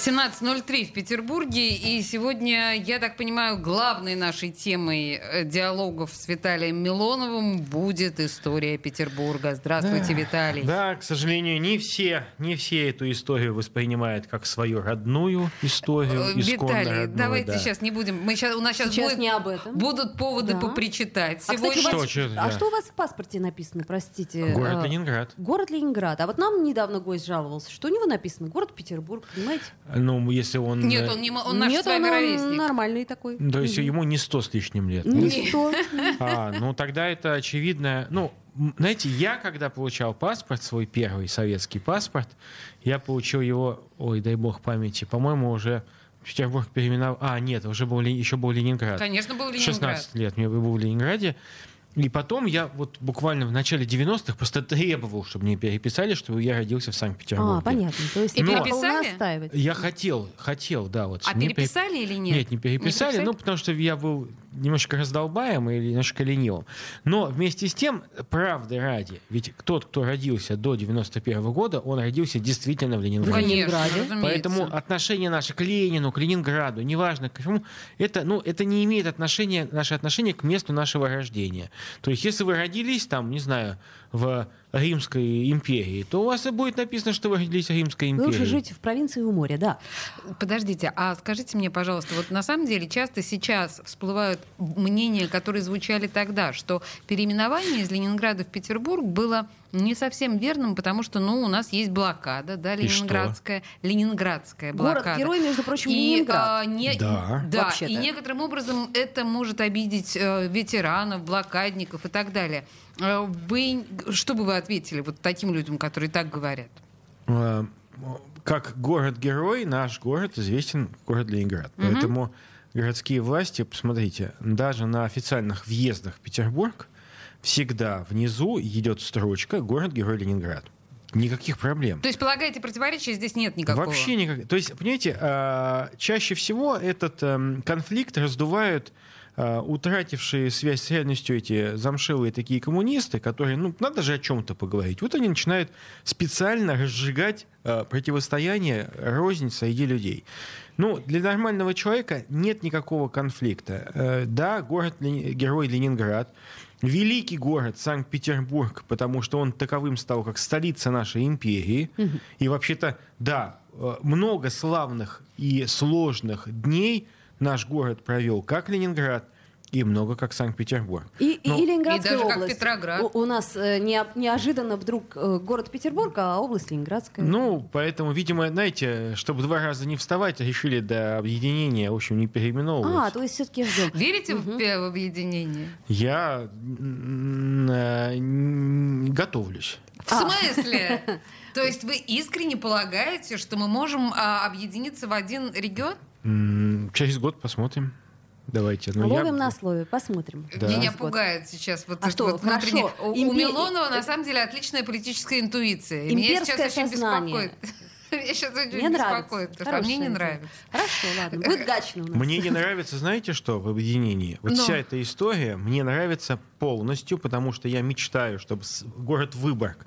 17.03 в Петербурге. И сегодня, я так понимаю, главной нашей темой э, диалогов с Виталием Милоновым будет история Петербурга. Здравствуйте, Виталий. Да, к сожалению, не все, не все эту историю воспринимают как свою родную историю. Э, Виталий, родную, давайте да. сейчас не будем. Мы сейчас, у нас сейчас, сейчас будет, не об этом. будут поводы да. попричитать. А, Сегодня... кстати, вас, что, что, а что у вас в паспорте написано, простите? Город а, Ленинград. Город Ленинград. А вот нам недавно гость жаловался, что у него написано город Петербург, понимаете? Ну, если он... Нет, он, не, он наш Нет, он, он нормальный такой. То есть ему не сто с лишним лет? Не сто. А, ну тогда это очевидно... Ну, знаете, я когда получал паспорт, свой первый советский паспорт, я получил его, ой, дай бог памяти, по-моему, уже Петербург переименовал... А, нет, уже был, еще был Ленинград. Конечно, был Ленинград. 16 лет мне был в Ленинграде. И потом я вот буквально в начале 90-х просто требовал, чтобы мне переписали, что я родился в Санкт-Петербурге. А, понятно. То есть и переписали? Я хотел, хотел, да. Вот, а переписали переп... или нет? Нет, не переписали, не переписали, ну, потому что я был немножко раздолбаем или немножко ленивым. Но вместе с тем, правды ради, ведь тот, кто родился до 91 -го года, он родился действительно в Ленинграде. В Ленинграде. Поэтому отношение наше к Ленину, к Ленинграду, неважно к чему, это, ну, это не имеет отношения, наше отношение к месту нашего рождения. То есть, если вы родились там, не знаю, в Римской империи, то у вас и будет написано, что вы родились в Римской империи. Лучше жить в провинции у моря, да. Подождите, а скажите мне, пожалуйста, вот на самом деле часто сейчас всплывают мнения, которые звучали тогда, что переименование из Ленинграда в Петербург было не совсем верным, потому что, ну, у нас есть блокада, да, ленинградская, ленинградская блокада. Город-герой, между прочим, и, Ленинград. А, не, да. Да, и некоторым образом это может обидеть э, ветеранов, блокадников и так далее. Э, вы, что бы вы ответили вот таким людям, которые так говорят? Э, как город-герой, наш город известен город Ленинград. Угу. Поэтому городские власти, посмотрите, даже на официальных въездах в Петербург всегда внизу идет строчка «Город-герой Ленинград». Никаких проблем. То есть, полагаете, противоречия здесь нет никакого? Вообще никак. То есть, понимаете, а, чаще всего этот эм, конфликт раздувают утратившие связь с реальностью эти замшелые такие коммунисты, которые, ну, надо же о чем-то поговорить. Вот они начинают специально разжигать э, противостояние, рознь среди людей. Ну, для нормального человека нет никакого конфликта. Э, да, город-герой Ленинград, великий город Санкт-Петербург, потому что он таковым стал как столица нашей империи. Угу. И вообще-то, да, э, много славных и сложных дней наш город провел, как Ленинград, и много как Санкт-Петербург. И, Но... и Ленинградская и даже область. Как Петроград. У, у нас э, не, неожиданно вдруг э, город Петербург, а область Ленинградская. Ну, поэтому, видимо, знаете, чтобы два раза не вставать, решили до объединения, в общем, не переименовывать. А, то есть все-таки ждем. Верите угу. в, объединение? Я готовлюсь. В смысле? То есть вы искренне полагаете, что мы можем а, объединиться в один регион? Через год посмотрим. Давайте. Ну, Ловим я... на слове, посмотрим. Да. Меня пугает сейчас вот а что, вот хорошо. У, Импер... у Милонова на самом деле отличная политическая интуиция. И меня сейчас очень сознание. беспокоит. Меня сейчас очень мне беспокоит, потому что мне не нравится. Хорошо, ладно, будет гачно у нас. Мне не нравится, знаете что, в объединении? Вот Но. вся эта история мне нравится полностью, потому что я мечтаю, чтобы город Выборг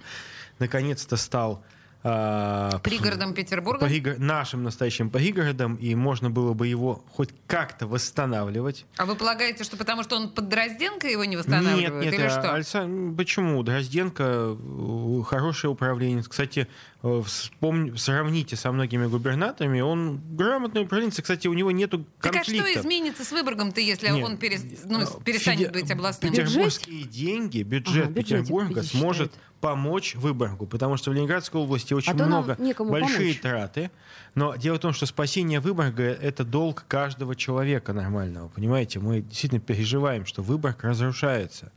наконец-то стал а, пригородом Петербурга? Пригор... Нашим настоящим пригородом, и можно было бы его хоть как-то восстанавливать. А вы полагаете, что потому что он под Дрозденко его не восстанавливает? Нет, нет, или а, что? Альсан... почему? Дрозденко э, хороший управленец. Кстати, вспомни... сравните со многими губернаторами, он грамотный управленец. Кстати, у него нету конфликта. Так а что изменится с Выборгом-то, если нет. он перес... ну, перестанет Феде... быть областным? Петербургские деньги, бюджет ага, Петербурга сможет помочь Выборгу, потому что в Ленинградской области очень а много большие помочь. траты. Но дело в том, что спасение Выборга — это долг каждого человека нормального, понимаете? Мы действительно переживаем, что Выборг разрушается.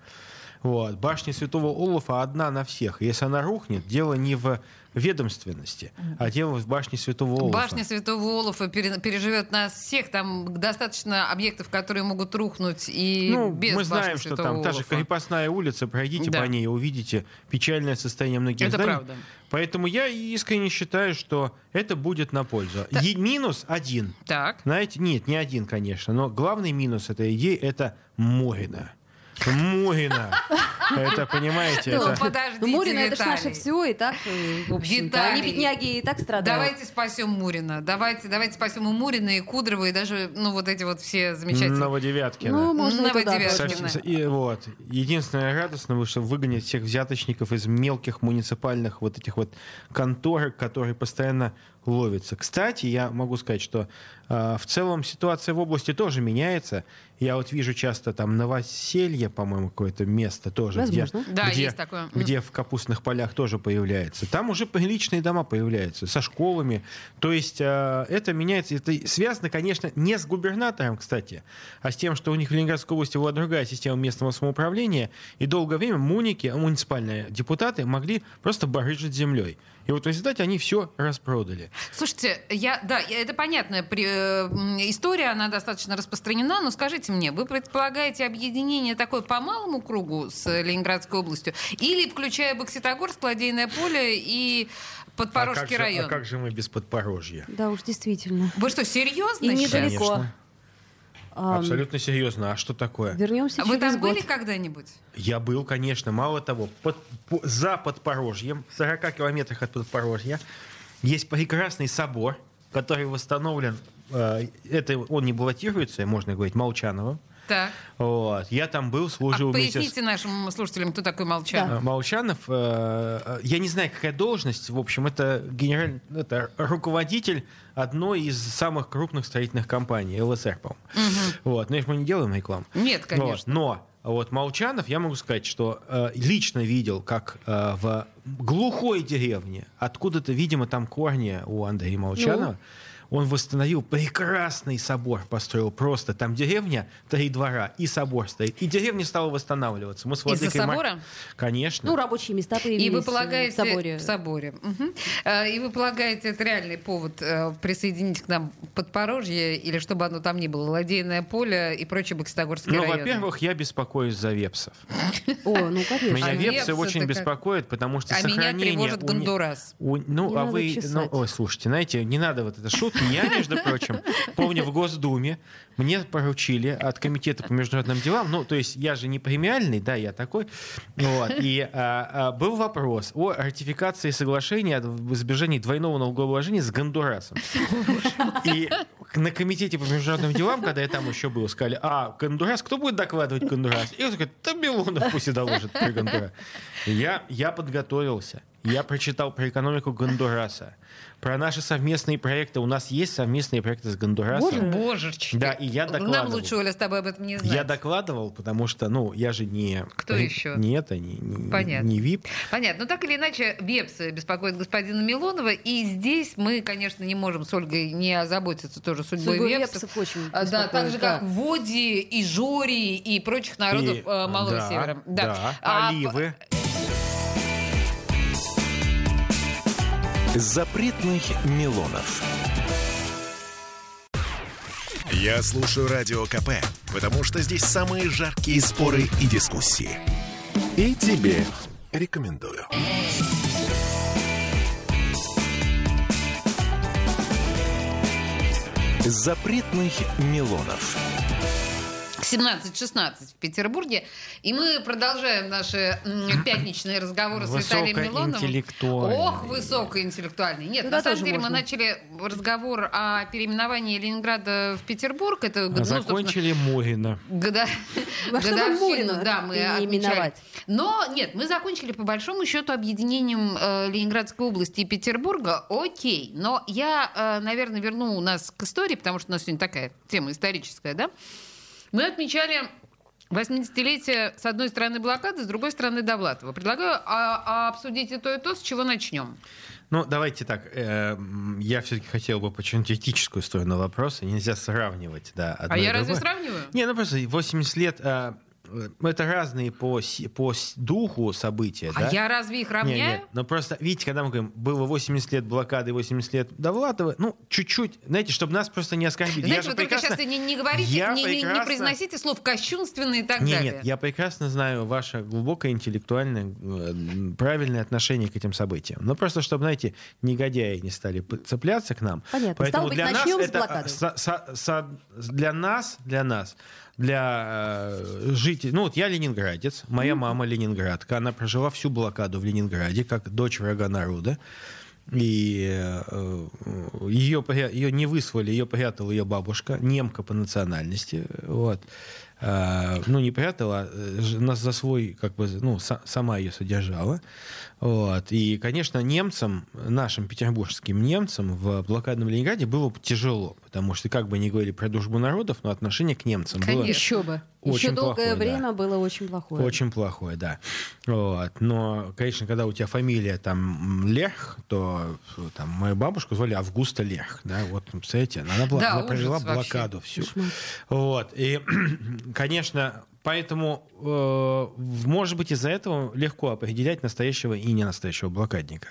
Вот. Башня Святого Олафа одна на всех. Если она рухнет, дело не в ведомственности, а дело в башне Святого Олафа. Башня Святого Олафа пере- переживет нас всех. Там достаточно объектов, которые могут рухнуть и ну, без мы знаем, что Святого там та же Олафа. крепостная улица, пройдите Да. по ней, увидите печальное состояние многих Это зданий. правда. Поэтому я искренне считаю, что это будет на пользу. Так. Е- минус один. Так. Знаете, нет, не один, конечно, но главный минус этой идеи это Морина. Морина. Это, понимаете, Ну, это... подождите, Ну, Мурина, это ж наше все, и так, в общем-то. Они, бедняги, и так страдают. Давайте спасем Мурина. Давайте, давайте спасем и Мурина, и Кудрова, и даже, ну, вот эти вот все замечательные. Новодевяткина. Ну, можно Новодевяткина. И вот. Единственное радостное, что выгонят всех взяточников из мелких муниципальных вот этих вот конторок, которые постоянно ловятся. Кстати, я могу сказать, что э, в целом ситуация в области тоже меняется. Я вот вижу часто там новоселье, по-моему, какое-то место тоже, где, Возможно. Да, где, есть такое. где в капустных полях тоже появляется. Там уже приличные дома появляются со школами. То есть э, это меняется. Это связано, конечно, не с губернатором, кстати, а с тем, что у них в Ленинградской области была другая система местного самоуправления, и долгое время муники, муниципальные депутаты могли просто барыжить землей. И вот в результате они все распродали. Слушайте, я, да, это понятная при- э, история, она достаточно распространена, но скажите мне, вы предполагаете объединение такое по малому кругу с э, Ленинградской областью или включая Бокситогорск, Ладейное поле и Подпорожский а же, район? А как же мы без Подпорожья? Да уж, действительно. Вы что, серьезно И недалеко. Конечно. Абсолютно серьезно. А что такое? Вернемся Вы через там год. были когда-нибудь? Я был, конечно. Мало того, под- по- за Подпорожьем, в 40 километрах от Подпорожья, есть прекрасный собор, который восстановлен. э, Это он не баллотируется, можно говорить, Молчанова. Так. Вот. Я там был, служил А вместе с... поясните нашим слушателям, кто такой Молчан. Э, Молчанов, э, э, я не знаю, какая должность, в общем, это генеральный, это руководитель одной из самых крупных строительных компаний, ЛСР, по-моему. Вот, но мы не делаем рекламу. Нет, Вот, конечно. но вот Молчанов, я могу сказать, что э, лично видел, как э, в глухой деревне, откуда-то, видимо, там корни у Андрея Молчанова, он восстановил прекрасный собор, построил просто. Там деревня, три двора, и собор стоит. И деревня стала восстанавливаться. Мы с Из-за владыкой Мар- собора? Конечно. Ну, рабочие места появились И вы э, полагаете в соборе. в соборе. Э, И вы полагаете, это реальный повод э, присоединить к нам Подпорожье или чтобы оно там ни было, Ладейное поле и прочие Бокситогорские ну, районы? во-первых, я беспокоюсь за вепсов. О, ну, конечно. Меня А вепсы очень беспокоят, потому что А меня сохранение... тревожит не- Гондурас. ну, Не а вы... Ну, ой, слушайте, знаете, не надо вот это шутки. Я, между прочим, помню, в Госдуме мне поручили от Комитета по международным делам, ну, то есть я же не премиальный, да, я такой, вот, и а, а, был вопрос о ратификации соглашения об избежании двойного налогообложения с Гондурасом. И на Комитете по международным делам, когда я там еще был, сказали, а, Гондурас, кто будет докладывать Гондурас? И он такой, да Милонов пусть и доложит про Гондурас. И Я, я подготовился. Я прочитал про экономику Гондураса, про наши совместные проекты. У нас есть совместные проекты с Гондурасом. Боже. Божечки. Да, и я Нам докладывал. лучше, Оля, с тобой об этом не знать. Я докладывал, потому что, ну, я же не... Кто еще? Не это, не, не, Понятно. не ВИП. Понятно. Но так или иначе, Вепсы беспокоит господина Милонова. И здесь мы, конечно, не можем с Ольгой не озаботиться тоже судьбой Судьбой Вепсов. вепсов очень А, Да, беспокоит, так же, да. как Води и Жори и прочих народов И, э, Малого да, Севера. Да, А, оливы. Запретных Милонов. Я слушаю Радио КП, потому что здесь самые жаркие споры и дискуссии. И тебе рекомендую. Запретных Милонов. 17-16 в Петербурге. И мы продолжаем наши пятничные разговоры с Виталием Милоновым. Ох, высокоинтеллектуальный. Нет, Туда на самом деле мы можно. начали разговор о переименовании Ленинграда в Петербург. Это, ну, А собственно, закончили Мурина. года... Во годовщину, да, мы отмечали. Но нет, мы закончили по большому счету объединением э, Ленинградской области и Петербурга. Окей, но я, э, наверное, верну нас к истории, потому что у нас сегодня такая тема историческая, да? Мы отмечали 80-летие, с одной стороны, блокады, с другой стороны, Довлатова. Предлагаю а, а, обсудить и то, и то, с чего начнем. Ну, давайте так. э, я все-таки хотел бы почему-то этическую сторону вопроса. Нельзя сравнивать, да, одно а я разве другое. сравниваю? Не, ну просто 80 лет... э, это разные по, по духу события. А да? я разве их равняю? не, но просто, видите, когда мы говорим, было 80 лет блокады, 80 лет Довлатова, ну, чуть-чуть, знаете, чтобы нас просто не оскорбили. Знаете, я вы только прекрасно- сейчас не, не говорите, Я не, не- не прекрасно- произносите слов кощунственные и так Не, далее. нет, я прекрасно знаю ваше глубокое интеллектуальное, правильное отношение к этим событиям. Но просто, чтобы, знаете, негодяи не стали цепляться к нам. Понятно. Поэтому Стало быть, для нас это, со- со- со- для нас, для нас, для э, жителей... Ну, вот я ленинградец, моя мама ленинградка, она прожила всю блокаду в Ленинграде, как дочь врага народа. И э, ее, ее не выслали, ее прятала ее бабушка, немка по национальности. Вот. А, ну, не прятала, а э, нас за свой, как бы, ну, са- сама ее содержала. Вот. И, конечно, немцам, нашим петербургским немцам в блокадном Ленинграде было тяжело, потому что, как бы ни говорили про дружбу народов, но отношение к немцам было Конечно. Еще бы. Очень Еще долгое плохое, да. время было очень плохое. очень плохое, да. Вот. Но, конечно, когда у тебя фамилия там Лех, то там мою бабушку звали Августа Лех, да, вот, представляете, она, была, Да, она ужас провела вообще. блокаду всю. Кошмар. Вот. И, конечно, поэтому, э, может быть, из-за этого легко определять настоящего и не настоящего блокадника.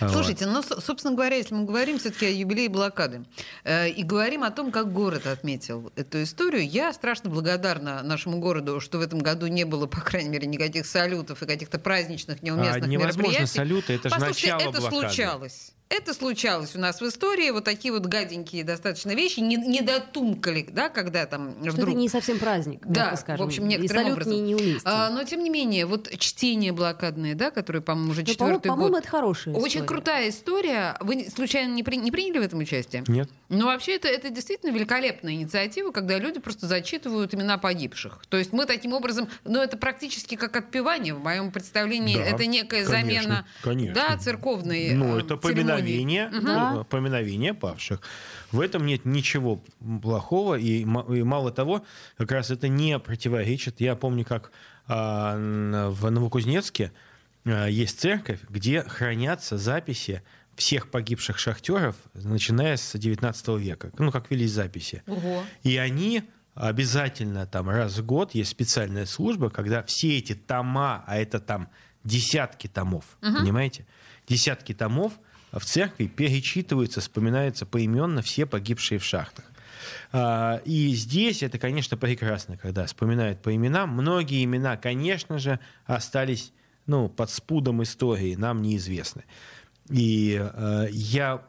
Вот. Слушайте, ну, со- собственно говоря, если мы говорим все-таки о юбилее блокады э, и говорим о том, как город отметил эту историю, я страшно благодарна нашему городу, что в этом году не было, по крайней мере, никаких салютов и каких-то праздничных неуместных А невозможно мероприятий. салюты, это же Послушайте, начало это блокады. случалось. Это случалось у нас в истории, вот такие вот гаденькие достаточно вещи, не, не дотумкали, да, когда там Что вдруг... это не совсем праздник, Да, скажем. в общем, И некоторым салют образом. не, неуместен. А, но, тем не менее, вот чтение блокадное, да, которое, по-моему, уже Но, по-моему, четвертый год. по-моему, это хорошая Очень история. крутая история. Вы случайно не, при- не приняли в этом участие? Нет? Ну, вообще, это, это действительно великолепная инициатива, когда люди просто зачитывают имена погибших. То есть мы таким образом, ну, это практически как отпевание, в моем представлении. Да, это некая конечно, замена конечно. Да, церковной Ну, э, это церемонии. Поминовение, ну, поминовение павших. В этом нет ничего плохого, и, и мало того, как раз это не противоречит. Я помню, как а, в Новокузнецке а, есть церковь, где хранятся записи всех погибших шахтеров, начиная с 19 века. Ну, как велись записи. Ого. И они обязательно там раз в год есть специальная служба, когда все эти тома, а это там десятки томов, понимаете? Десятки томов в церкви перечитываются, вспоминаются поименно все погибшие в шахтах. А, И здесь это, конечно, прекрасно, когда вспоминают по именам. Многие имена, конечно же, остались ну, под спудом истории, нам неизвестны. И э, я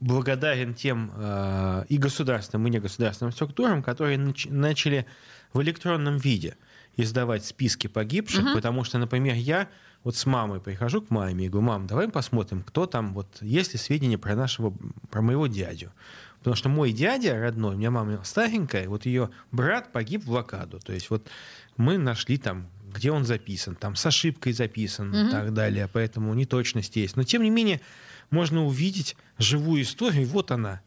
благодарен тем э, и государственным, и негосударственным структурам, которые нач- начали в электронном виде издавать списки погибших, потому что, например, я вот с мамой прихожу к маме и говорю, мам, давай посмотрим, кто там, вот есть ли сведения про нашего, про моего дядю. Потому что мой дядя родной, у меня мама старенькая, вот ее брат погиб в блокаду. То есть вот мы нашли там, где он записан, там с ошибкой записан и так далее, поэтому неточность есть. Но тем не менее можно увидеть живую историю, вот она.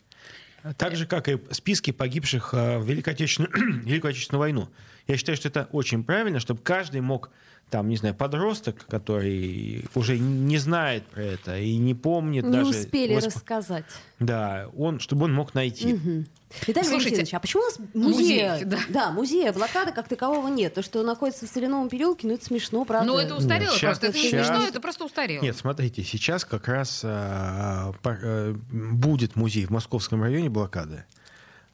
Так же, как и списки погибших э, в Великой Отечественную, Великую Отечественную войну. Я считаю, что это очень правильно, чтобы каждый мог, там, не знаю, подросток, который уже не знает про это и не помнит Не даже... успели восп- рассказать. Да, он, чтобы он мог найти. Мгм. Виталий Слушайте, Валентинович, а почему у нас музея, музей, да. музея блокады как такового нет? То, что находится в Соляном переулке, ну это смешно, правда? Ну, это устарело Нет, просто. Это не смешно, это просто устарело. Нет, смотрите, сейчас как раз а, пар- э, будет музей в Московском районе блокады.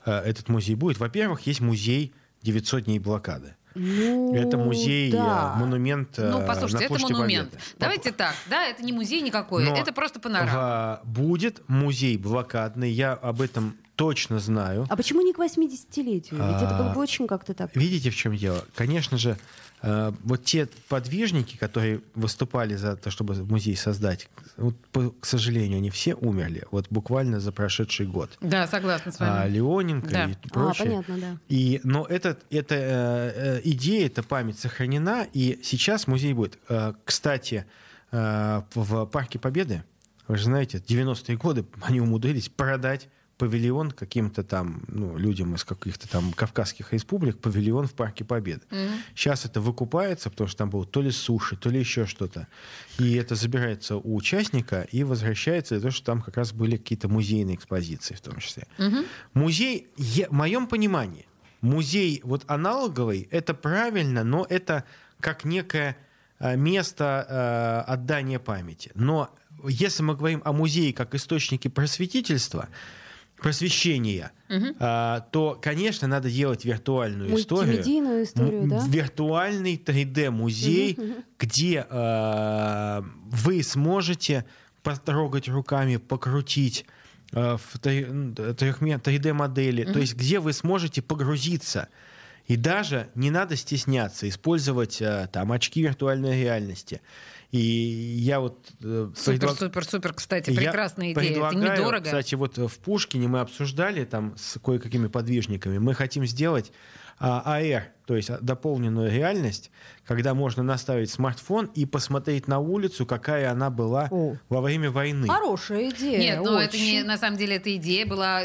А, Этот музей будет. Во-первых, есть музей 900 дней блокады. Ну, Это музей, да. э, монумент э, Ну, на послушайте, это площади монумент. Победы. Давайте так, да, это не музей никакой, Но это просто панорама. в- будет музей блокадный, я об этом точно знаю. А почему не к 80-летию? Ведь это было бы А, очень как-то так. Видите, в чем дело? Конечно же, э, вот те подвижники, которые выступали за то, чтобы музей создать, вот, по- к сожалению, они все умерли. Вот буквально за прошедший год. Да, согласна с А, вами. Леоненко Да. и А, прочее. понятно, да. И, но этот, эта э, э, идея, эта память сохранена, и сейчас музей будет. Э, кстати, э, в Парке Победы, вы же знаете, 90-е годы они умудрились продать павильон каким-то там ну, людям из каких-то там кавказских республик, павильон в Парке Победы. Сейчас это выкупается, потому что там было то ли суши, то ли еще что-то. И это забирается у участника и возвращается из-за того, что там как раз были какие-то музейные экспозиции в том числе. Музей, я- в моем понимании, музей вот аналоговый, это правильно, но это как некое э, место э, отдания памяти. Но если мы говорим о музее как источнике просветительства, просвещения, а, то, конечно, надо делать виртуальную историю. Историю, да? Виртуальный 3D-музей, где а, вы сможете потрогать руками, покрутить а, в 3D-модели, то есть где вы сможете погрузиться. И даже не надо стесняться использовать а, там очки виртуальной реальности. И я вот э, Супер, предлаг- супер, супер, кстати, я прекрасная идея. Это недорого. Кстати, вот в Пушкине мы обсуждали там с кое-какими подвижниками. Мы хотим сделать а, AR, то есть дополненную реальность, когда можно наставить смартфон и посмотреть на улицу, какая она была О. во время войны. Хорошая идея. Нет, но это очень. не, на самом деле эта идея была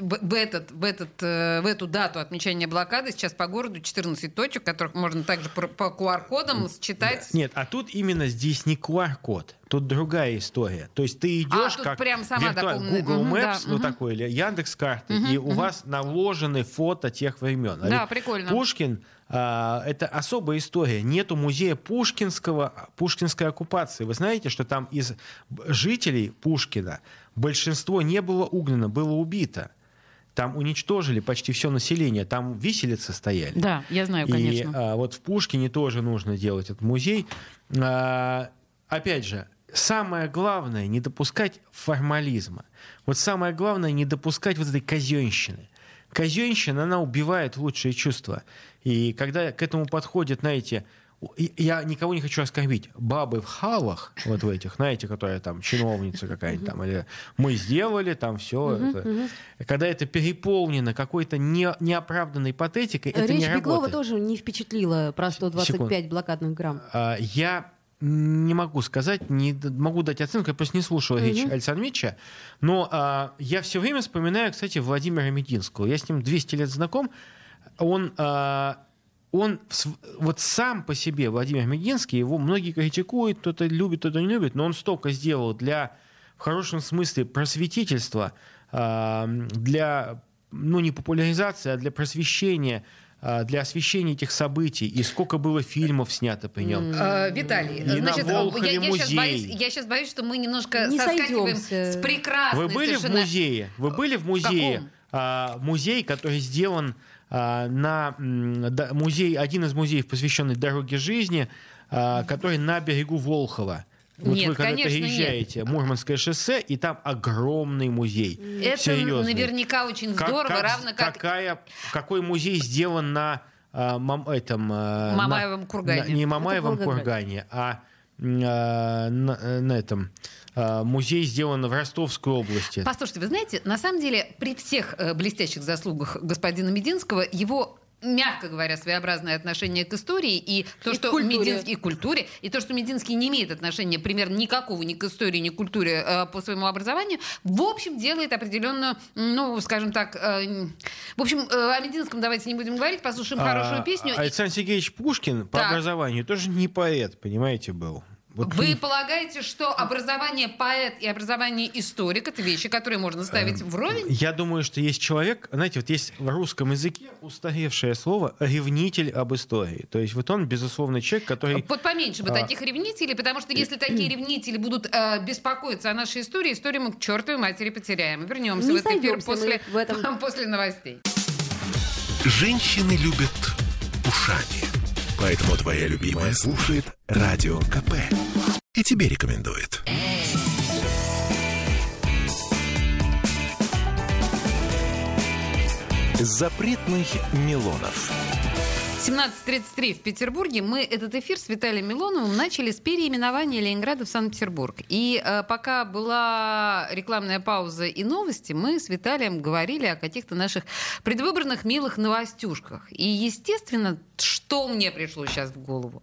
в, этот, в, этот, э, в эту дату отмечания блокады. Сейчас по городу 14 точек, которых можно также по, по QR-кодам считать. Нет, а тут именно здесь не QR-код, тут другая история. То есть ты идешь А, как прям сама виртуаль-. Google Мгм, Maps, да, ну мгм. такой, или Яндекс карты, и у вас наложены фото тех времен. А Да, прикольно. Пушкин а, это особая история. Нету музея Пушкинского, Пушкинской оккупации. Вы знаете, что там из жителей Пушкина большинство не было угнано, было убито. Там уничтожили почти все население, там виселицы стояли. Да, я знаю, И конечно. а, вот в Пушкине тоже нужно делать этот музей. А, опять же, самое главное не допускать формализма. Вот самое главное не допускать вот этой казенщины. Казенщина, она убивает лучшие чувства. И когда к этому подходят, знаете, я никого не хочу оскорбить. Бабы в халах, вот в этих, знаете, которые там чиновница какая-нибудь там, или мы сделали там все. Когда это переполнено какой-то не, неоправданной патетикой, это Речь не Беглова работает. тоже не впечатлила про 125 блокадных грамм. А, Я не могу сказать, не могу дать оценку, я просто не слушал речь Александра Митча, но а, я все время вспоминаю, кстати, Владимира Мединского. Я с ним 200 лет знаком. Он, а, он вот сам по себе, Владимир Мединский, его многие критикуют, кто-то любит, кто-то не любит, но он столько сделал для, в хорошем смысле, просветительства, а, для, ну, не популяризации, а для просвещения, для освещения этих событий, и сколько было фильмов снято при нем. Э, Виталий, И на значит, Волхове я, я сейчас музей. боюсь, я сейчас боюсь, что мы немножко Не соскакиваем сойдемся. с прекрасной Вы были в совершенно- музее? Вы были в музее? каком? А, музей, который сделан а, на да, музей, один из музеев, посвященный дороге жизни, а, который на берегу Волхова. Вот Нет, вы когда конечно, приезжаете, Мурманское шоссе, и там огромный музей. Это Серьезный. наверняка очень Как- здорово, как- равно как какая, какой музей сделан на а, мам- этом, на- Мамаевом кургане. на- не Мамаевом Волгоград. кургане, а а, на, на этом музей сделан в Ростовской области. Послушайте, вы знаете, на самом деле при всех э, блестящих заслугах господина Мединского его мягко говоря, своеобразное отношение к истории и то, И что культуре. Мединский и культуре, и то, что Мединский не имеет отношения примерно никакого ни к истории, ни к культуре э, по своему образованию, в общем, делает определенную, ну, скажем так, э, в общем, э, о Мединском давайте не будем говорить, послушаем хорошую А, песню. И Александр Сергеевич Пушкин по Так. образованию тоже не поэт, понимаете, был. Вот Вы полагаете, что образование поэт и образование историк это вещи, которые можно ставить Эм, вровень? Я думаю, что есть человек, знаете, вот есть в русском языке устаревшее слово «ревнитель об истории». То есть вот он, безусловно, человек, который... Вот поменьше бы А. таких ревнителей, потому что если такие ревнители будут э, беспокоиться о нашей истории, историю мы к чертовой матери потеряем. Вернемся Не в этот эфир после, в этом. после новостей. Женщины любят ушами. Поэтому твоя любимая слушает Радио КП. И тебе рекомендует. Запретных Милонов. 17.33 в Петербурге. Мы этот эфир с Виталием Милоновым начали с переименования Ленинграда в Санкт-Петербург. И э, пока была рекламная пауза и новости, мы с Виталием говорили о каких-то наших предвыборных милых новостюшках. И, естественно, что мне пришло сейчас в голову?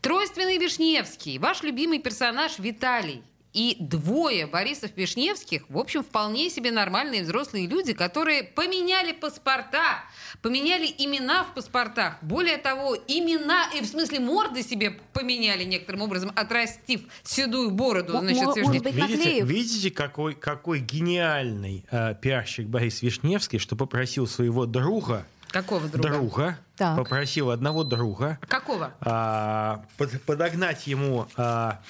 Тройственный Вишневский, ваш любимый персонаж Виталий. И двое Борисов Вишневских, в общем, вполне себе нормальные взрослые люди, которые поменяли паспорта, поменяли имена в паспортах. Более того, имена, и в смысле морды себе поменяли некоторым образом, отрастив седую бороду. Значит, может быть, Видите, видите какой, какой гениальный э, пиарщик Борис Вишневский, что попросил своего друга Какого друга? друга, Так. попросил одного друга Какого? а, под- подогнать ему а,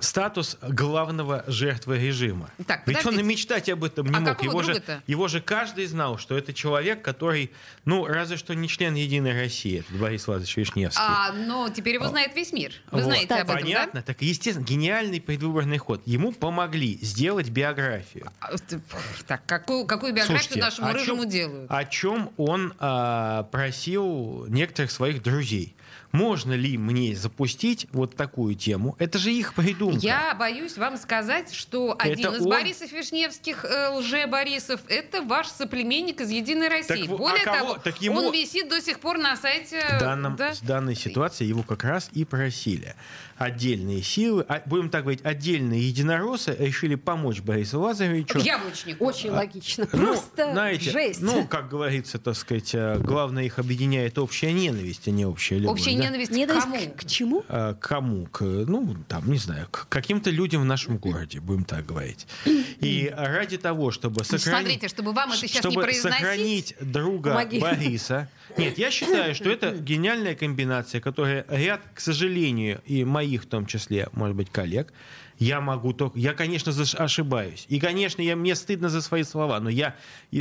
статус главного жертвы режима. Так, Ведь он и мечтать об этом не А мог. Его же, его же каждый знал, что это человек, который, ну, разве что не член Единой России, это Борис Владимирович Вишневский. А, но теперь его знает весь мир. Вы Вот. знаете об этом, Понятно. Так, естественно, гениальный предвыборный ход. Ему помогли сделать биографию. да? А, т- Так, какую, какую биографию Слушайте, нашему о рыжему чем- делают? О чем он а, просил некоторых своих друзей. Можно ли мне запустить вот такую тему? Это же их придумка. Я боюсь вам сказать, что один из он? Борисов Вишневских, э, лже-Борисов, это ваш соплеменник из «Единой России». во- Более а кого? того, Так ему- он висит до сих пор на сайте... В, данном, да? в данной ситуации его как раз и просили. Отдельные силы, а, будем так говорить, отдельные единороссы решили помочь Борису Лазаревичу. Яблочнику. Очень логично. Ну, Просто знаете, жесть. ну, как говорится, так сказать, э, главное их объединяет общая ненависть, а не общая любовь. Общая да? ненависть Не к дай- кому? к, к чему? А, к кому? К, ну, там, не знаю, к каким-то людям в нашем городе, будем так говорить. И ради того, чтобы сохранить... смотрите, чтобы вам это сейчас не чтобы произносить... сохранить друга Помоги. Бориса. Нет, я считаю, что это гениальная комбинация, которая ряд, к сожалению, и моих в том числе, может быть, коллег, я могу только... Я, конечно, ошибаюсь. И, конечно, я, мне стыдно за свои слова, но я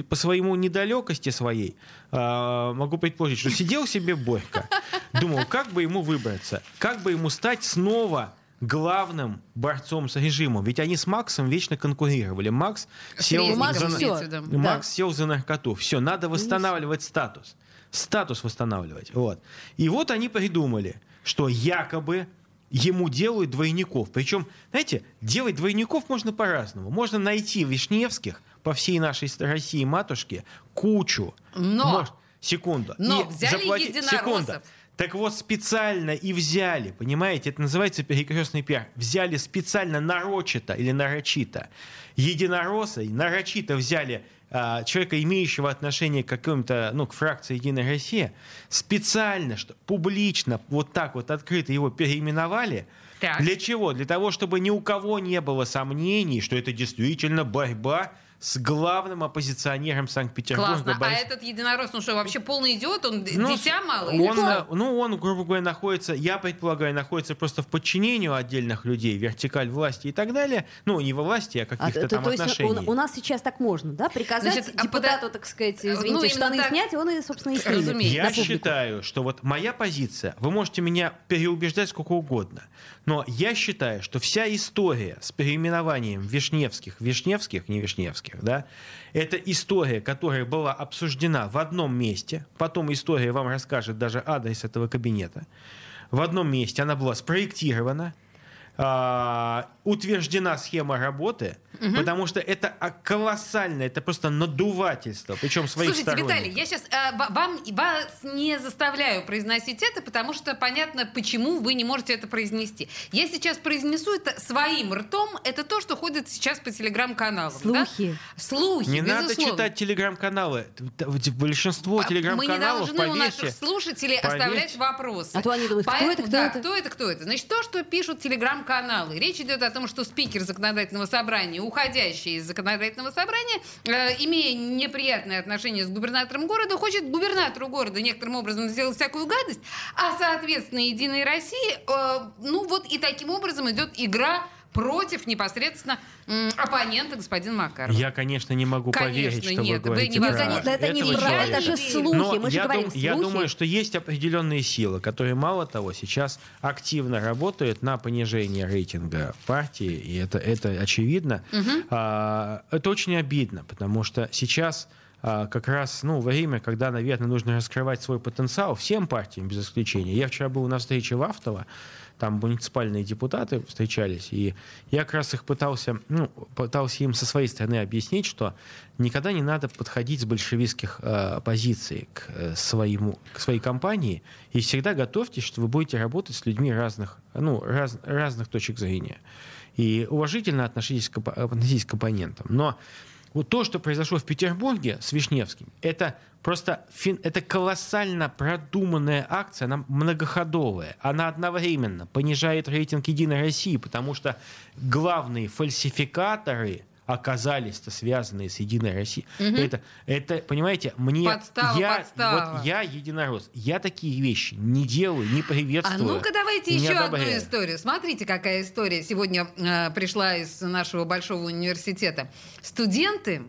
по своему недалекости своей а, могу предположить, что сидел себе Борька, думал, как бы ему выбраться, как бы ему стать снова главным борцом с режимом. Ведь они с Максом вечно конкурировали. Макс сел Макс за- имеется всё. в виду. Да. Макс сел за наркоту. Все, надо восстанавливать статус. Статус восстанавливать. Вот. И вот они придумали, что якобы ему делают двойников. Причем, знаете, делать двойников можно по-разному. Можно найти Вишневских по всей нашей России матушке кучу. Но! Может, секунду. Но И взяли заплати- единороссов. Секунду. Так вот, специально и взяли, понимаете, это называется перекрестный пиар. Взяли специально нарочито или нарочито единоросса, и нарочито взяли а, человека, имеющего отношение к какому-то, ну, к фракции «Единая Россия», специально, что публично, вот так вот открыто его переименовали. Так. Для чего? Для того, чтобы ни у кого не было сомнений, что это действительно борьба с главным оппозиционером Санкт-Петербурга. Классно. А Борис- этот единорос, ну что, вообще полный идиот? Он ну, дитя или Он, что? на- ну, он, грубо говоря, находится, я предполагаю, находится просто в подчинении у отдельных людей, вертикаль власти и так далее. Ну, не во власти, а А, каких-то то, там то есть отношений. у, у нас сейчас так можно, да? Приказать Значит, а депутату, пода- так сказать, Ну, извините, именно штаны так. снять, и он, и, собственно, и снимет. Разумеется. Я считаю, что вот моя позиция, вы можете меня переубеждать сколько угодно, но я считаю, что вся история с переименованием Вишневских, Вишневских, не Вишневских, да, это история, которая была обсуждена в одном месте, потом история вам расскажет даже адрес этого кабинета, в одном месте она была спроектирована, а, утверждена схема работы, потому что это а, колоссально, это просто надувательство, причем своих Слушайте, сторонников. Виталий, я сейчас вам вас не заставляю произносить это, потому что понятно, почему вы не можете это произнести. Я сейчас произнесу это своим ртом. Это то, что ходит сейчас по телеграм-каналам. да? Слухи. Слухи, Не надо безусловно. читать телеграм-каналы. Большинство А Мы не телеграм-каналов, должны у поверьте, наших слушателей поверьте. оставлять вопросы. А то они думают, кто Поэтому, это, кто да, это? кто это, кто это. Значит, то, что пишут телеграм-каналы. Речь идет о том, что спикер законодательного собрания, уходящий из законодательного собрания, э, имея неприятное отношение с губернатором города, хочет губернатору города некоторым образом сделать всякую гадость, а, соответственно, Единой России, э, ну вот и таким образом идет игра против непосредственно оппонента господина Макарова. Я, конечно, не могу Конечно, поверить, что нет, вы вы говорите не про это не этого правда, человека. это же слухи. Но Мы же я, говорим дум- слухи. я думаю, что есть определенные силы, которые, мало того, сейчас активно работают на понижение рейтинга партии, и это, это очевидно. А, это очень обидно, потому что сейчас а, как раз ну, время, когда, наверное, нужно раскрывать свой потенциал всем партиям, без исключения. Я вчера был на встрече в Автово, там муниципальные депутаты встречались, и я как раз их пытался, ну, пытался им со своей стороны объяснить, что никогда не надо подходить с большевистских э, позиций к, э, своему, к своей компании, и всегда готовьтесь, что вы будете работать с людьми разных, ну, раз- разных точек зрения. И уважительно относитесь к, относитесь к оппонентам. Но вот то, что произошло в Петербурге с Вишневским, это просто фин- это колоссально продуманная акция, она многоходовая. Она одновременно понижает рейтинг Единой России, потому что главные фальсификаторы оказались-то связанные с Единой Россией. Это, это, понимаете, мне... Подстава, я, подстава. Вот я единорос. Я такие вещи не делаю, не А приветствую. ну-ка давайте еще одну одобряю. историю. Смотрите, какая история сегодня э, пришла из нашего большого университета. Студенты,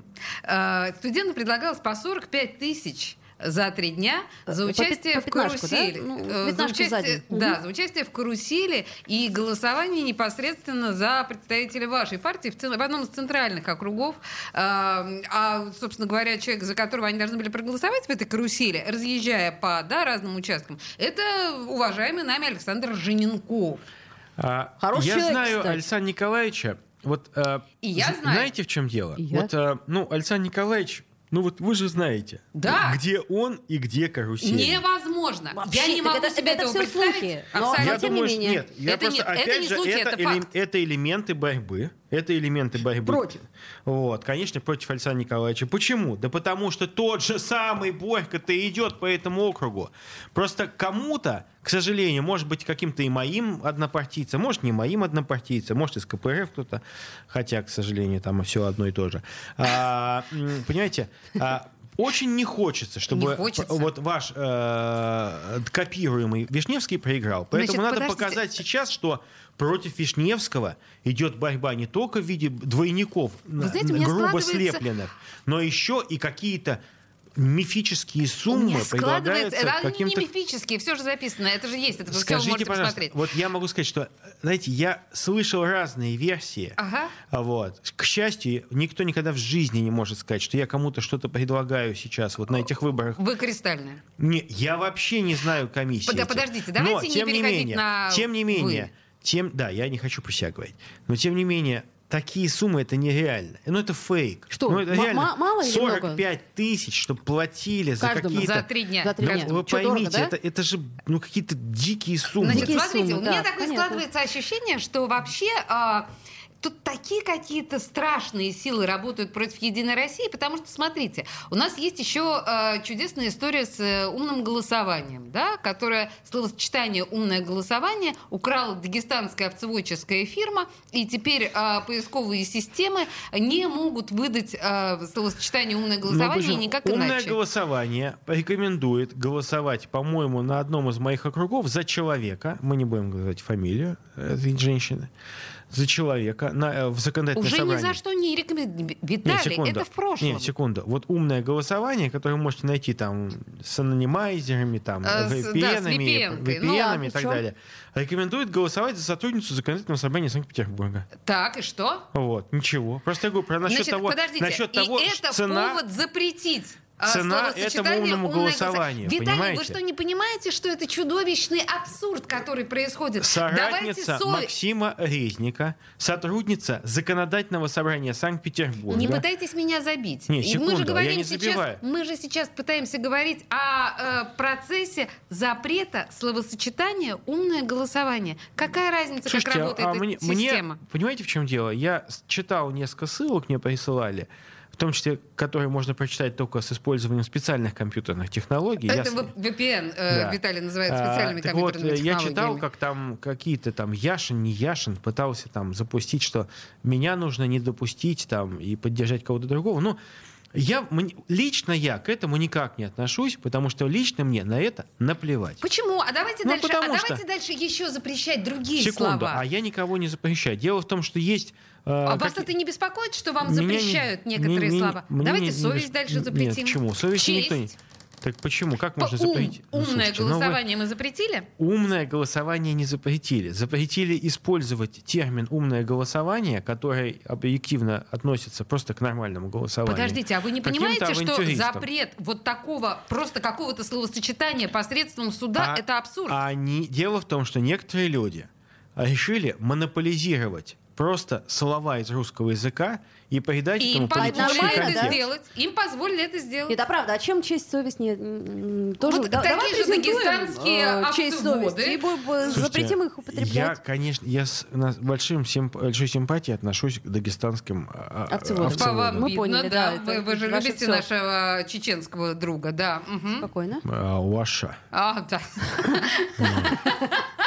э, студентам предлагалось по 45 тысяч за три дня за По участие по в пятнашку, да? карусели. Ну, Э, за участие, да, за участие в карусели и голосование непосредственно за представителя вашей партии в, в одном из центральных округов. А, а, собственно говоря, человек, за которого они должны были проголосовать в этой карусели, разъезжая по да, разным участкам, это уважаемый нами Александр Жененков. А, Хороший я человек, знаю кстати. Александра Николаевича. Вот, э, И я знаю. Знаете, в чем дело? И я. Вот, э, ну, Александр Николаевич, ну вот вы же знаете, Да. где он и где карусель. Невозможно. Вообще, я не могу это- себе это этого представить. слухи, но- Абсолютно. Я тем думаю, не менее. нет. Я Это просто, это опять не же, слухи, это, это элем- это элементы борьбы. Это элементы борьбы. Против. Вот, конечно, против Александра Николаевича. Почему? Да потому что тот же самый Борька-то идет по этому округу. Просто кому-то, к сожалению, может быть, каким-то и моим однопартийцем, может, не моим однопартийцем, может, из КПРФ кто-то, хотя, к сожалению, там все одно и то же. А, понимаете, а, очень не хочется, чтобы Не хочется. вот ваш э, копируемый Вишневский проиграл. Поэтому Значит, надо подождите. показать сейчас, что против Вишневского идет борьба не только в виде двойников, знаете, грубо слепленных, но еще и какие-то мифические суммы предлагаются это не каким-то... мифические, все же записано, это же есть, это вы все Скажите, можете пожалуйста, посмотреть. вот я могу сказать, что, знаете, я слышал разные версии. Ага. А Вот. К счастью, никто никогда в жизни не может сказать, что я кому-то что-то предлагаю сейчас, вот на этих выборах. Вы кристальная. Не, я вообще не знаю комиссии. Под- подождите, давайте Но, не тем не переходить менее, на Тем не менее, «вы». тем, да, я не хочу говорить, но тем не менее, такие суммы это нереально. Ну, это фейк. Что, Ну, это реально ма- мало или 45 тысяч, чтобы платили за Каждому. какие-то... За три дня. За три дня. вы Чё, дорого, поймите, да? это, это же ну, какие-то дикие суммы. Значит, Дикие смотрите, суммы, у меня да, такое понятно. складывается ощущение, что вообще а, тут такие какие-то страшные силы работают против Единой России, потому что, смотрите, у нас есть еще а, чудесная история с э, умным голосованием, да, которое словосочетание «умное голосование» украла дагестанская овцеводческая фирма, и теперь а, поисковые системы не могут выдать а, словосочетание «умное Ну, голосование» почему? никак Умное иначе. голосование рекомендует голосовать, по-моему, на одном из моих округов за человека. Мы не будем говорить фамилию этой женщины. За человека на, э, в законодательное Уже ни собрание. за что не рекомендую. Нет, Виталий, секунду. это в прошлом. Нет, секунду. Вот умное голосование, которое вы можете найти там с анонимайзерами, там, А, да, с VPN-ами, VPN-кой. Ну VPN-ами ладно, и так далее. Рекомендует голосовать за сотрудницу законодательного собрания Санкт-Петербурга. Так, и что? Вот, ничего. Просто я говорю про насчет Значит, того, подождите, насчет и того, это цена... повод запретить. А, цена этому умному «умное голосованию, голосование». Виталий, понимаете? вы что, не понимаете, что это чудовищный абсурд, который происходит? Соратница сове- Максима Резника, сотрудница Законодательного собрания Санкт-Петербурга. Не пытайтесь меня забить. Не, И мы секунду, же я говорим не сейчас, забиваю. мы же сейчас пытаемся говорить о э, процессе запрета словосочетания «умное голосование». Какая разница, Слушайте, как работает а эта мне, система? мне- понимаете, в чем дело? Я читал несколько ссылок, мне присылали, том числе, которые можно прочитать только с использованием специальных компьютерных технологий. Это Я VPN, э, Да. Виталий называет А, специальными вот, компьютерными я технологиями. читал, как там какие-то там Яшин, не Яшин пытался там запустить, что меня нужно не допустить там и поддержать кого-то другого. Ну, я, лично я к этому никак не отношусь, потому что лично мне на это наплевать. Почему? А давайте Ну, дальше, а давайте что- дальше еще запрещать другие Секунду, слова. а я никого не запрещаю. Дело в том, что есть... э, А вас это не беспокоит, что вам Меня не- запрещают некоторые мне- слова? мне Давайте не- не совесть бес- дальше Нет, запретим. почему? Совесть Честь. никто не... Так почему? Как По- можно ум- запретить? Ну, умное слушайте, ну вы- голосование мы запретили? Умное голосование не запретили. Запретили использовать термин умное голосование, который объективно относится просто к нормальному голосованию. Подождите, а вы не понимаете, что запрет вот такого, просто какого-то словосочетания посредством суда, А- это абсурд? А они... Дело в том, что некоторые люди решили монополизировать просто слова из русского языка и придать И этому им позволили политический нормально, это контекст. сделать. Им позволили это сделать. Это правда. А чем честь, совесть не тоже? Вот да- такие же дагестанские э, честь, совесть и Слушайте, запретим их употреблять. Я, конечно, я с на- большим симп- большой симпатией отношусь к дагестанским а, а, Овцеводам. По вам Мы видно, поняли, да. да, Вы, вы же любите всё. нашего чеченского друга, да. мгм. Спокойно. А, Ваша. А, да.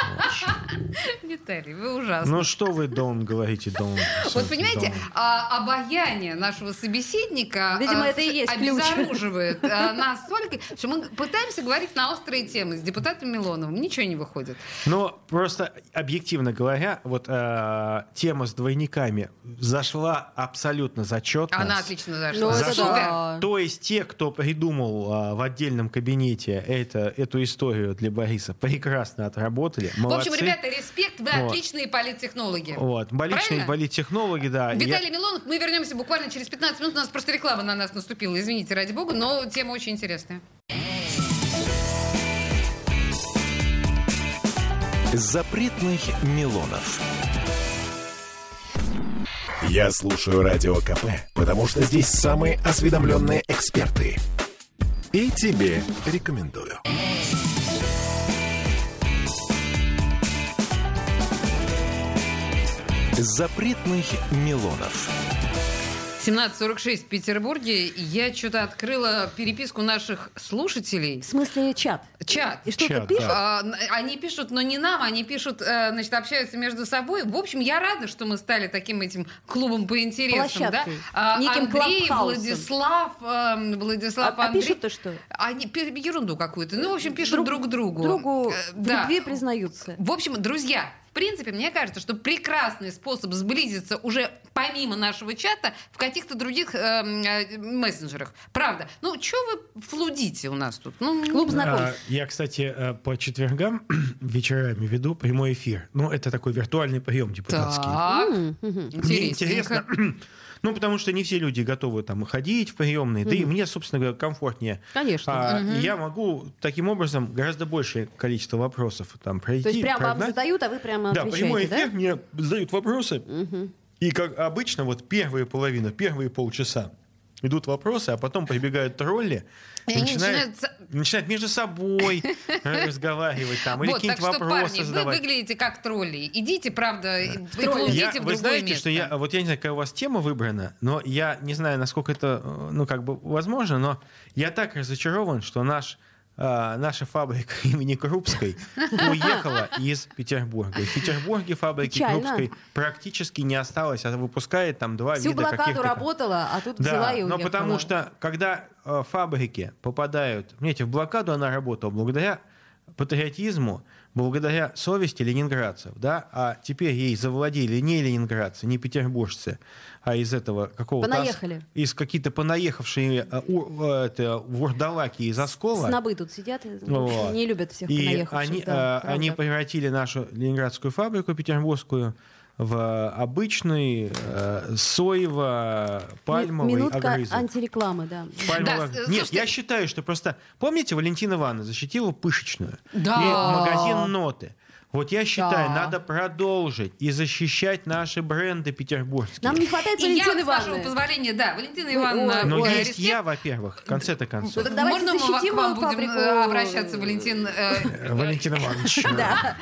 Виталий вы ужасны. Ну что вы, Дон, говорите, Дон? Вот понимаете, а, обаяние нашего собеседника Видимо, а, это и есть ключ. обезоруживает а, настолько, что мы пытаемся говорить на острые темы с депутатом Милоновым. Ничего не выходит. Но просто объективно говоря, вот э, тема с двойниками зашла абсолютно зачетно. Она отлично Ну, зашла. это Зашла. То есть те, кто придумал а, в отдельном кабинете это, эту историю для Бориса, прекрасно отработали. В Молодцы. общем, ребята, респект, вы Вот. отличные политтехнологи. Вот. Правильно? политтехнологи, да. Виталий Милонов, мы вернемся буквально через 15 минут. У нас просто реклама на нас наступила. Извините, ради бога, но тема очень интересная. Запретных Милонов. Я слушаю Радио КП, потому что здесь самые осведомленные эксперты. И тебе рекомендую. Запретных Милонов. 17.46 в Петербурге. Я что-то открыла переписку наших слушателей. В смысле чат? Чат. И что-то Чат, пишут? да. А, Они пишут, но не нам, они пишут, э, значит, общаются между собой. В общем, я рада, что мы стали таким этим клубом по интересам. Да? Площадкой. А, Неким Андрей. Владислав, эм, Владислав, А, а Андрей. пишут-то что? Они ерунду какую-то. Ну, в общем, пишут друг, другу. Другу Э, в да. любви признаются. В общем, друзья, в принципе, мне кажется, что прекрасный способ сблизиться уже помимо нашего чата в каких-то других эм, э, мессенджерах. Правда. Ну, что вы флудите у нас тут? Ну, Клуб знакомств. А, Я, кстати, э, по четвергам вечерами веду прямой эфир. Ну, это такой виртуальный прием депутатский. Так. Мне интересно. Ну, потому что не все люди готовы там ходить в приемные, да и мне, собственно говоря, комфортнее. Конечно. А, и я могу таким образом гораздо большее количество вопросов там пройти. То есть прямо вам прогнать. задают, а вы прямо Да, прямой отвечаете, эфир, да? мне задают вопросы. Мгм. И как обычно, вот первая половина, первые полчаса идут вопросы, а потом прибегают тролли И начинают, начинают начинают между собой э, разговаривать там, или Вот, какие-нибудь вопросы парни, вы задавать. выглядите как тролли. Идите, правда, и тролли. флудите Я, в вы знаете, место. что я, вот я не знаю, какая у вас тема выбрана, но я не знаю, насколько это, э, ну, как бы возможно, но я так разочарован, что наш а, наша фабрика имени Крупской уехала из Петербурга. В Петербурге фабрики Печально. Крупской практически не осталось, а выпускает там два Всю вида блокаду каких-то... работала, а тут Да, взяла и но уехала. потому что, когда э, фабрики попадают... Понимаете, в блокаду она работала благодаря патриотизму, благодаря совести ленинградцев, да, а теперь ей завладели не ленинградцы, не петербуржцы, а из этого какого-то... Понаехали. Из какие-то понаехавшие э, у- э, это, вурдалаки из Оскола. Снобы тут сидят, и Вот. не любят всех И понаехавших. они, да, э, они превратили нашу ленинградскую фабрику петербургскую в обычный э, соево-пальмовый Ми- Минутка огрызок. антирекламы, да. Пальмовый- Да, с- Нет, слушайте- я считаю, что просто... Помните, Валентина Ивановна защитила пышечную? Да. И магазин «Ноты». Вот я считаю, Да. надо продолжить и защищать наши бренды петербургские. Нам не хватает И я, Валентины с вашего Ивановны. позволения, да, Валентина Ивановна, ой, Но Ой, есть респект. я, во-первых, в конце-то концов. Так давайте Можно мы к вам будем фабрику? э, обращаться, Валентин? э, Э, Валентин Иванович. Да.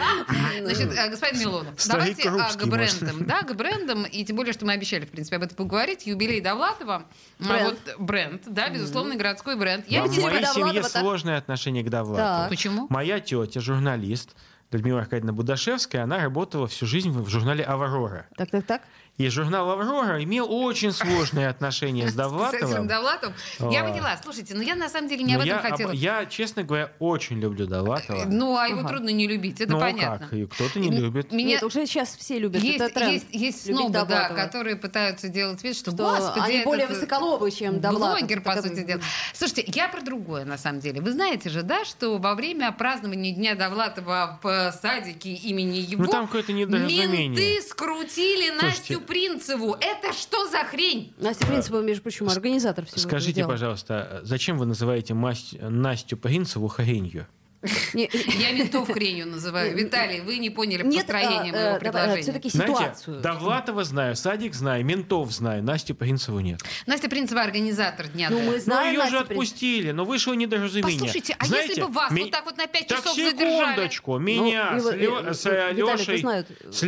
Значит, э, господин Милонов, давайте а, к брендам. Да, к брендам. И тем более, что мы обещали, в принципе, об этом поговорить. Юбилей Довлатова. А Бренд. Вот бренд, да, безусловно, городской бренд. Я Екатерина моей семье сложное отношение к Довлатову. Почему? Моя тетя, журналист, Людмила Аркадьевна Будашевская, она работала всю жизнь в журнале «Аврора». Так, так, так. И журнал «Аврора» имел очень сложные отношения с С этим Довлатовым. Довлатовым. Я поняла. Слушайте, ну я на самом деле не Но об этом хотела. я, честно говоря, очень люблю Довлатова. Ну, а его трудно не любить, это ну, понятно. как, и кто-то не любит. Нет, уже сейчас все любят. есть, есть, снобы, да, которые пытаются делать вид, что, господи, они более высоколобы, чем Довлатов. Блогер, по сути дела. Слушайте, я про другое, на самом деле. Вы знаете же, да, что во время празднования Дня Довлатова в э, садике имени его Ну, там какое-то недоразумение. менты скрутили Слушайте. Настю Принцеву. Это что за хрень? Настя Принципова, между прочим, организатор всего Скажите, пожалуйста, зачем вы называете Настю Принцеву хренью? Я ментов хренью называю. Виталий, вы не поняли Нет, построение а, моего э, предложения. все-таки ситуацию. Довлатова знаю, Садик знаю, Ментов знаю, Настю Принцеву нет. Настя Принцева организатор Дня Ну, мы Ну, знаем ее же отпустили, но вышло недоразумение. Послушайте, а если бы вас вот так вот на пять часов задержали? секундочку, меня Ну, с, э, с, э, э, Лешей,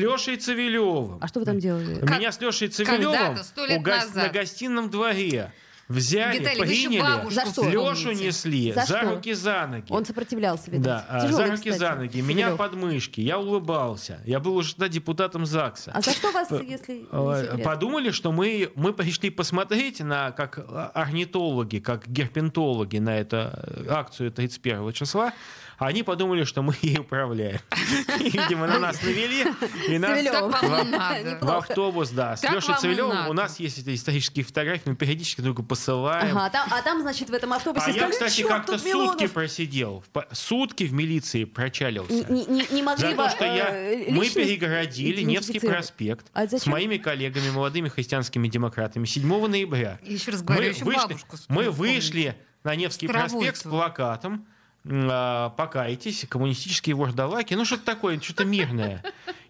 Лешей Цивилевым. А что вы там делали? Меня с Лешей Цивилевым когда-то, сто лет у гос- назад. на гостином дворе взяли, Виталий, приняли, бабушку За что? Лешу помните. несли, За за, что? руки, за ноги. Он сопротивлялся, видать. Да, а, Тяжелый, за руки, кстати, за ноги. Меня Савелев. под мышки. Я улыбался. Я был уже тогда депутатом ЗАГСа. А за что вас, если не Э? Подумали, что мы, мы пришли посмотреть на, как орнитологи, как герпентологи на эту акцию 31 числа. А они подумали, что мы ей управляем. Видимо, на нас навели. И нас в автобус, да. С Лешей Цивилевым у нас есть эти исторические фотографии, мы периодически друг другу посылаем. А там, а там, значит, в этом автобусе А я, кстати, «Чёрт, как-то сутки Милонов». просидел. Сутки в милиции прочалился. Не, могли бы, то, что я, э, мы перегородили Невский проспект А с моими коллегами, молодыми христианскими демократами 7 ноября. Еще раз говорю, мы еще вышли, бабушку мы вспомните. вышли на Невский проспект с плакатом «Покайтесь, коммунистические вождалаки». Ну, что-то такое, что-то мирное.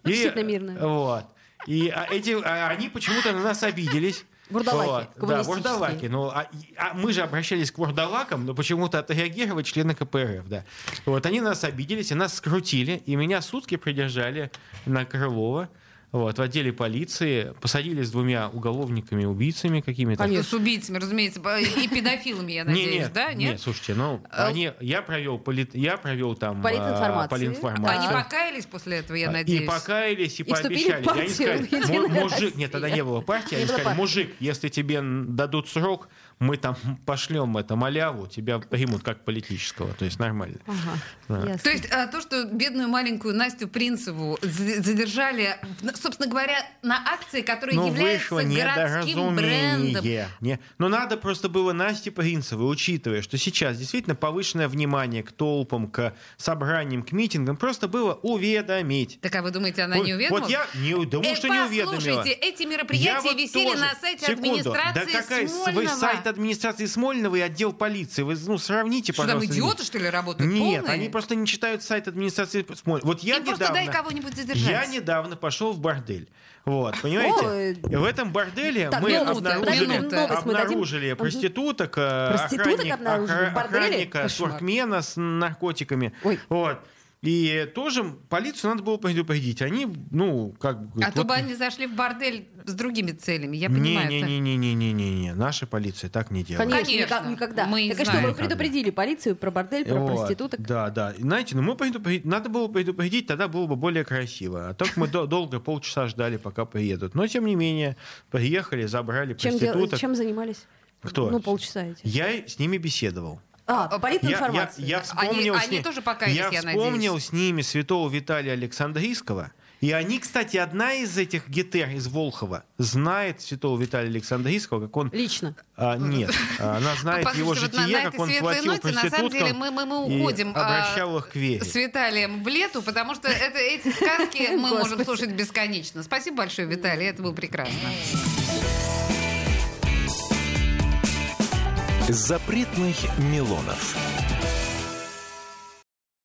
И, Действительно мирное. Вот. И а, эти, а, они почему-то на нас обиделись. Вурдалаки, Вот, Да, вурдалаки. Ну, а, а мы же обращались к вурдалакам, но почему-то отреагировали члены КПРФ, да. Вот, они нас обиделись, и нас скрутили, и меня сутки придержали на Крылова, вот, в отделе полиции, посадили с двумя уголовниками, убийцами какими-то. Ну, С убийцами, разумеется, и педофилами, я надеюсь, нет, да? нет, слушайте, ну, А- они, я провел, полит, я провел там Политинформацию. а, политинформацию. Они покаялись после этого, я И надеюсь. покаялись, и, И пообещали. И они партию сказали, «Единая «Му- мужик, Россия». нет, тогда не было партии, они сказали, мужик, если тебе дадут срок, мы там пошлем это маляву, тебя примут как политического, то есть нормально. Ага, Да. То есть а, то, что бедную маленькую Настю Принцеву за- задержали, собственно говоря, на акции, которая Ну, является городским брендом. Не, но надо просто было Насте Принцевой, учитывая, что сейчас действительно повышенное внимание к толпам, к собраниям, к митингам, просто было уведомить. Так а вы думаете, она Вот- не уведомила? Вот я не думаю, Э, что не уведомила. Послушайте, эти Я мероприятия вот висели тоже. на сайте Секунду. администрации Да какая, Смольного. Вы сайт администрации Смольного и отдел полиции. Вы ну, сравните, Что там пожалуйста. идиоты, что ли, работают? Нет, полные? они просто не читают сайт администрации Смольного. Вот я Им просто недавно... дай кого-нибудь задержать. Я недавно пошел в бордель. Вот, понимаете? Ой. В этом борделе Так, мы обнаружили. Новость мы дадим. обнаружили Мгм. проституток, э, Проституток охранник- обнаружили охранника, туркмена с наркотиками. Ой. Вот. И тоже полицию надо было предупредить. Они, ну, как бы... А то вот- бы они зашли в бордель с другими целями, я понимаю. Не-не-не-не-не-не-не. Наша полиция так не делает. Конечно, Конечно. никак- никогда. Мы так и что, вы предупредили полицию про бордель, про Вот, проституток? Да, да. Знаете, ну мы предупредить, надо было предупредить, тогда было бы более красиво. А так мы до- долго, полчаса ждали, пока приедут. Но, тем не менее, приехали, забрали Чем, дел- проституток. чем занимались? Кто? Ну, полчаса эти. Я с ними беседовал. А, А, Я, политинформация. я, я вспомнил, Они- с ни- они тоже покаялись, я я вспомнил надеюсь. с ними святого Виталия Александрийского. И они, кстати, одна из этих гетер из Волхова знает святого Виталия Александрийского, как он... Лично. А, нет, а, она знает его Послушайте, вот на- житие, на как он платил ноте, на самом деле, мы- мы- мы уходим, а, обращал их к вере. с Виталием в лету, потому что это, эти сказки мы можем слушать бесконечно. Спасибо большое, Виталий, это было прекрасно. Запретных Милонов.